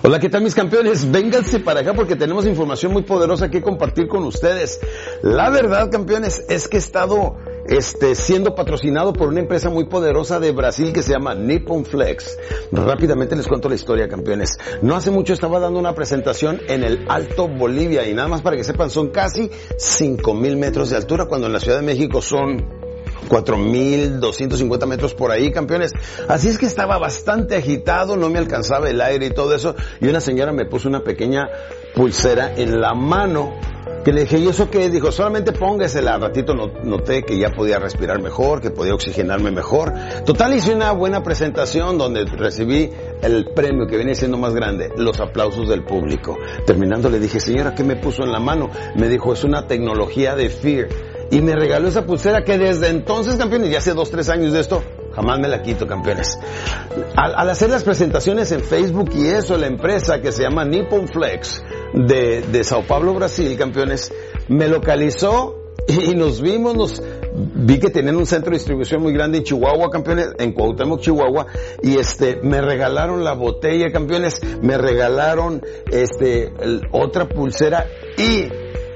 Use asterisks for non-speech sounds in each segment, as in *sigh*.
Hola, ¿qué tal mis campeones? Vénganse para acá porque tenemos información muy poderosa que compartir con ustedes. La verdad, campeones, es que he estado este, siendo patrocinado por una empresa muy poderosa de Brasil que se llama Nippon Flex. Rápidamente les cuento la historia, campeones. No hace mucho estaba dando una presentación en el Alto Bolivia y nada más para que sepan, son casi 5000 metros de altura cuando en la Ciudad de México son 4.250 metros por ahí, campeones. Así es que estaba bastante agitado, no me alcanzaba el aire y todo eso. Y una señora me puso una pequeña pulsera en la mano que le dije, ¿y eso qué? Dijo, solamente póngasela. Ratito noté que ya podía respirar mejor, que podía oxigenarme mejor. Total, hice una buena presentación donde recibí el premio que viene siendo más grande, los aplausos del público. Terminando le dije, señora, ¿qué me puso en la mano? Me dijo, es una tecnología de FEAR y me regaló esa pulsera que desde entonces, campeones, ya hace dos, tres años de esto, jamás me la quito, campeones. Al, hacer las presentaciones en Facebook y eso, la empresa que se llama Nippon Flex de, de Sao Paulo, Brasil, campeones, me localizó y nos vimos, nos vi que tenían un centro de distribución muy grande en Chihuahua, campeones, en Cuauhtémoc, Chihuahua, y este, me regalaron la botella, campeones, me regalaron este, otra pulsera y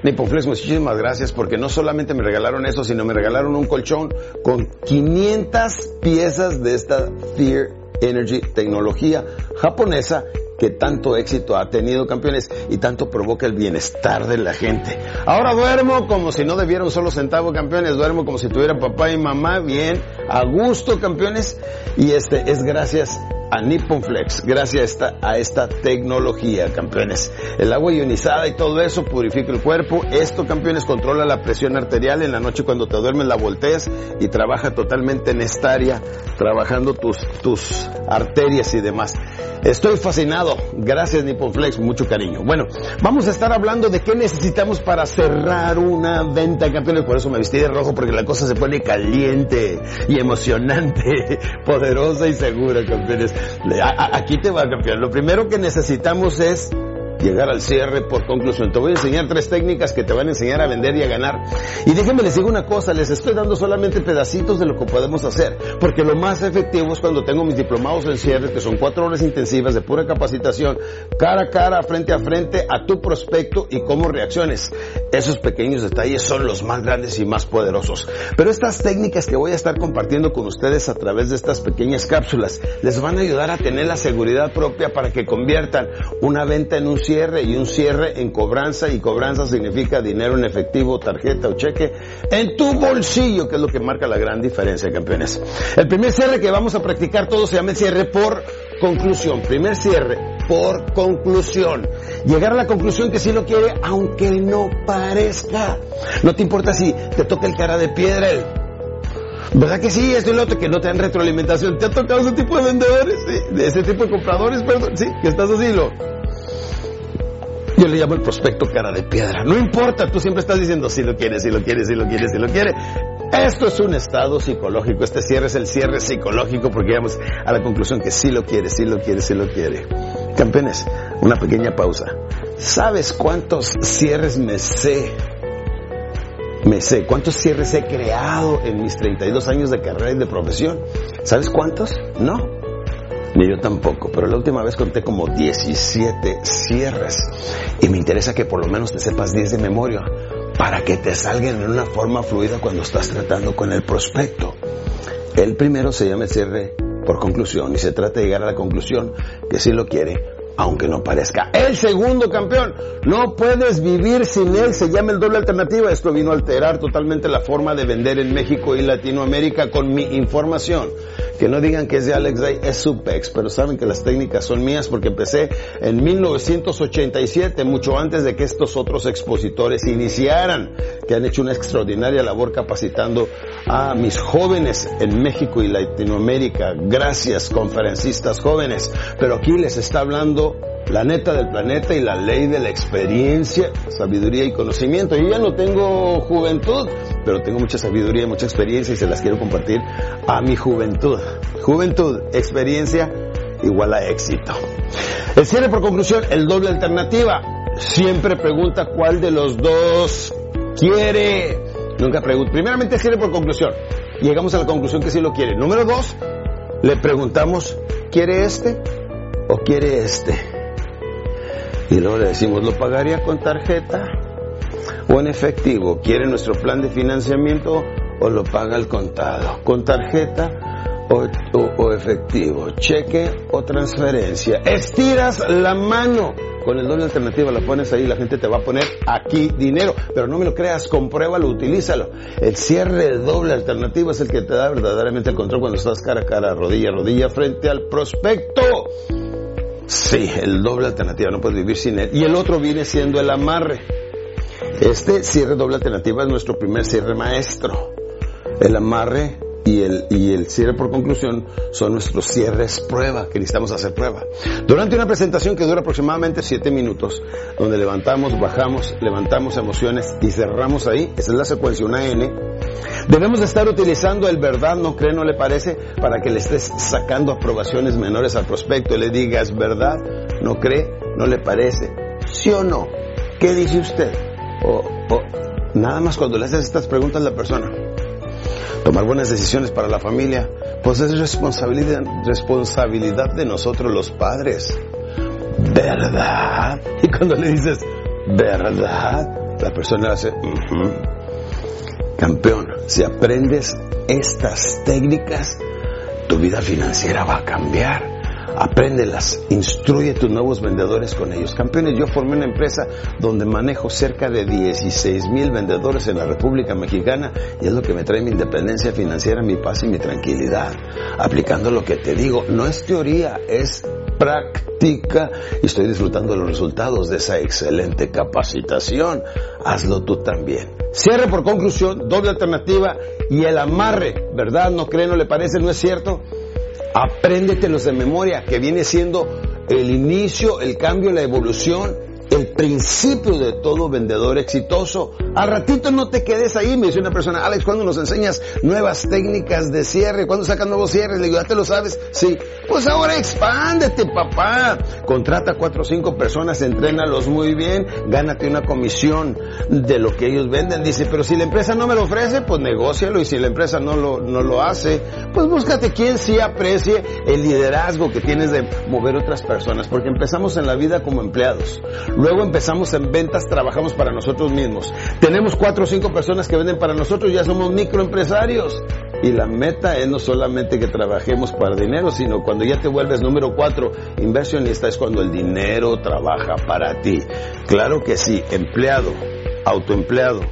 Nipoflex, muchísimas gracias porque no solamente me regalaron eso, sino me regalaron un colchón con 500 piezas de esta Fear Energy tecnología japonesa que tanto éxito ha tenido, campeones, y tanto provoca el bienestar de la gente. Ahora duermo como si no debiera un solo centavo, campeones, duermo como si tuviera papá y mamá bien, a gusto, campeones, y este es gracias a Nippon Flex, gracias a esta, a esta tecnología, campeones. El agua ionizada y todo eso purifica el cuerpo. Esto, campeones, controla la presión arterial. En la noche cuando te duermes la volteas y trabaja totalmente en esta área, trabajando tus, tus arterias y demás. Estoy fascinado. Gracias Flex, mucho cariño. Bueno, vamos a estar hablando de qué necesitamos para cerrar una venta, campeones. Por eso me vestí de rojo, porque la cosa se pone caliente y emocionante, *laughs* poderosa y segura, campeones. Aquí te va, campeón. Lo primero que necesitamos es llegar al cierre por conclusión. Te voy a enseñar tres técnicas que te van a enseñar a vender y a ganar. Y déjenme les digo una cosa, les estoy dando solamente pedacitos de lo que podemos hacer, porque lo más efectivo es cuando tengo mis diplomados en cierre, que son cuatro horas intensivas de pura capacitación, cara a cara, frente a frente, a tu prospecto y cómo reacciones. Esos pequeños detalles son los más grandes y más poderosos. Pero estas técnicas que voy a estar compartiendo con ustedes a través de estas pequeñas cápsulas les van a ayudar a tener la seguridad propia para que conviertan una venta en un cierre y un cierre en cobranza y cobranza significa dinero en efectivo, tarjeta o cheque en tu bolsillo, que es lo que marca la gran diferencia, campeones. El primer cierre que vamos a practicar todo se llama el cierre por conclusión. Primer cierre por conclusión. Llegar a la conclusión que sí lo quiere, aunque no parezca. No te importa si te toca el cara de piedra, ¿Verdad que sí? Esto y lo otro, que no te dan retroalimentación. ¿Te ha tocado ese tipo de vendedores? ¿Sí? Ese tipo de compradores, perdón. Sí, que estás así, lo. Yo le llamo el prospecto cara de piedra. No importa, tú siempre estás diciendo si lo quieres, si lo quieres, si lo quieres, si lo quieres. Esto es un estado psicológico. Este cierre es el cierre psicológico porque llegamos a la conclusión que sí lo quiere, sí lo quiere, sí lo quiere. Campeones, una pequeña pausa. ¿Sabes cuántos cierres me sé? Me sé. ¿Cuántos cierres he creado en mis 32 años de carrera y de profesión? ¿Sabes cuántos? No. Ni yo tampoco, pero la última vez conté como 17 cierres y me interesa que por lo menos te sepas 10 de memoria para que te salgan en una forma fluida cuando estás tratando con el prospecto. El primero se llama cierre por conclusión y se trata de llegar a la conclusión que si lo quiere, aunque no parezca. El segundo campeón, no puedes vivir sin él, se llama el doble alternativa. Esto vino a alterar totalmente la forma de vender en México y Latinoamérica con mi información. Que no digan que es de Alex Day, es Supex, pero saben que las técnicas son mías porque empecé en 1987, mucho antes de que estos otros expositores iniciaran, que han hecho una extraordinaria labor capacitando a mis jóvenes en México y Latinoamérica. Gracias, conferencistas jóvenes. Pero aquí les está hablando la neta del planeta y la ley de la experiencia, sabiduría y conocimiento. Yo ya no tengo juventud, pero tengo mucha sabiduría y mucha experiencia y se las quiero compartir a mi juventud. Juventud, experiencia igual a éxito. El cierre por conclusión, el doble alternativa. Siempre pregunta cuál de los dos quiere. Nunca pregunta. Primeramente cierre por conclusión. Llegamos a la conclusión que sí lo quiere. Número dos, le preguntamos, ¿quiere este o quiere este? Y luego le decimos, ¿lo pagaría con tarjeta o en efectivo? ¿Quiere nuestro plan de financiamiento o lo paga al contado? ¿Con tarjeta o, o efectivo? ¿Cheque o transferencia? Estiras la mano con el doble alternativa la pones ahí, la gente te va a poner aquí dinero. Pero no me lo creas, compruébalo, utilízalo. El cierre doble alternativa es el que te da verdaderamente el control cuando estás cara a cara, rodilla a rodilla, frente al prospecto. Sí, el doble alternativa, no puedes vivir sin él. Y el otro viene siendo el amarre. Este cierre doble alternativa es nuestro primer cierre maestro. El amarre y el, y el cierre por conclusión son nuestros cierres prueba, que necesitamos hacer prueba. Durante una presentación que dura aproximadamente 7 minutos, donde levantamos, bajamos, levantamos emociones y cerramos ahí, esa es la secuencia, una N, debemos estar utilizando el verdad, no cree, no le parece, para que le estés sacando aprobaciones menores al prospecto y le digas verdad, no cree, no le parece, sí o no, ¿qué dice usted? O, nada más cuando le haces estas preguntas a la persona, tomar buenas decisiones para la familia, pues es responsabilidad, responsabilidad de nosotros los padres. ¿Verdad? Y cuando le dices, ¿verdad? La persona hace, campeón, si aprendes estas técnicas, tu vida financiera va a cambiar. Apréndelas, instruye a tus nuevos vendedores con ellos. Campeones, yo formé una empresa donde manejo cerca de 16 mil vendedores en la República Mexicana y es lo que me trae mi independencia financiera, mi paz y mi tranquilidad. Aplicando lo que te digo, no es teoría, es práctica y estoy disfrutando de los resultados de esa excelente capacitación. Hazlo tú también. Cierre por conclusión, doble alternativa y el amarre, ¿verdad? ¿No cree, no le parece, no es cierto? Apréndetelos de memoria, que viene siendo el inicio, el cambio, la evolución, el principio de todo vendedor exitoso. Al ratito no te quedes ahí, me dice una persona, Alex, ¿cuándo nos enseñas nuevas técnicas de cierre? ¿Cuándo sacan nuevos cierres? Le digo, ¿ya te lo sabes? Sí. Pues ahora expándete, papá. Contrata cuatro o cinco personas, entrénalos muy bien, gánate una comisión de lo que ellos venden. Dice, pero si la empresa no me lo ofrece, pues negócialo. Y si la empresa no lo, no lo hace, pues búscate quien sí aprecie el liderazgo que tienes de mover otras personas. Porque empezamos en la vida como empleados. Luego empezamos en ventas, trabajamos para nosotros mismos. Tenemos cuatro o cinco personas que venden para nosotros, ya somos microempresarios. Y la meta es no solamente que trabajemos para dinero, sino cuando ya te vuelves número cuatro inversionista es cuando el dinero trabaja para ti. Claro que sí, empleado, autoempleado,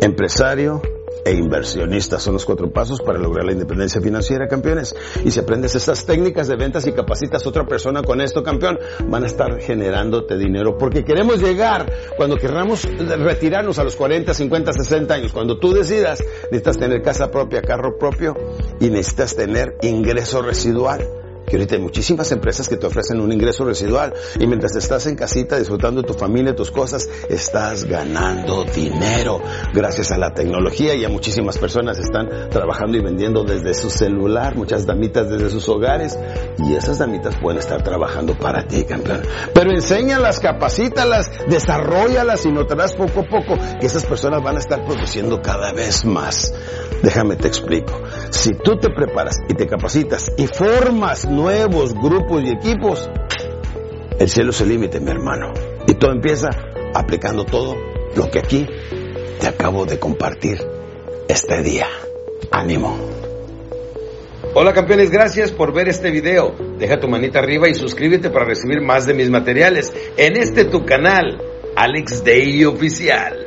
empresario, e inversionista. Son los cuatro pasos para lograr la independencia financiera, campeones. Y si aprendes estas técnicas de ventas y capacitas a otra persona con esto, campeón, van a estar generándote dinero. Porque queremos llegar, cuando queramos retirarnos a los 40, 50, 60 años, cuando tú decidas, necesitas tener casa propia, carro propio y necesitas tener ingreso residual que ahorita hay muchísimas empresas que te ofrecen un ingreso residual y mientras estás en casita disfrutando de tu familia, tus cosas, estás ganando dinero gracias a la tecnología y a muchísimas personas están trabajando y vendiendo desde su celular, muchas damitas desde sus hogares y esas damitas pueden estar trabajando para ti, campeón. Pero enséñalas, capacítalas, desarrollalas y notarás poco a poco que esas personas van a estar produciendo cada vez más. Déjame te explico. Si tú te preparas y te capacitas y formas nuevos grupos y equipos, el cielo es el límite, mi hermano. Y todo empieza aplicando todo lo que aquí te acabo de compartir este día. Ánimo. Hola campeones, gracias por ver este video. Deja tu manita arriba y suscríbete para recibir más de mis materiales en este tu canal, Alex Day Oficial.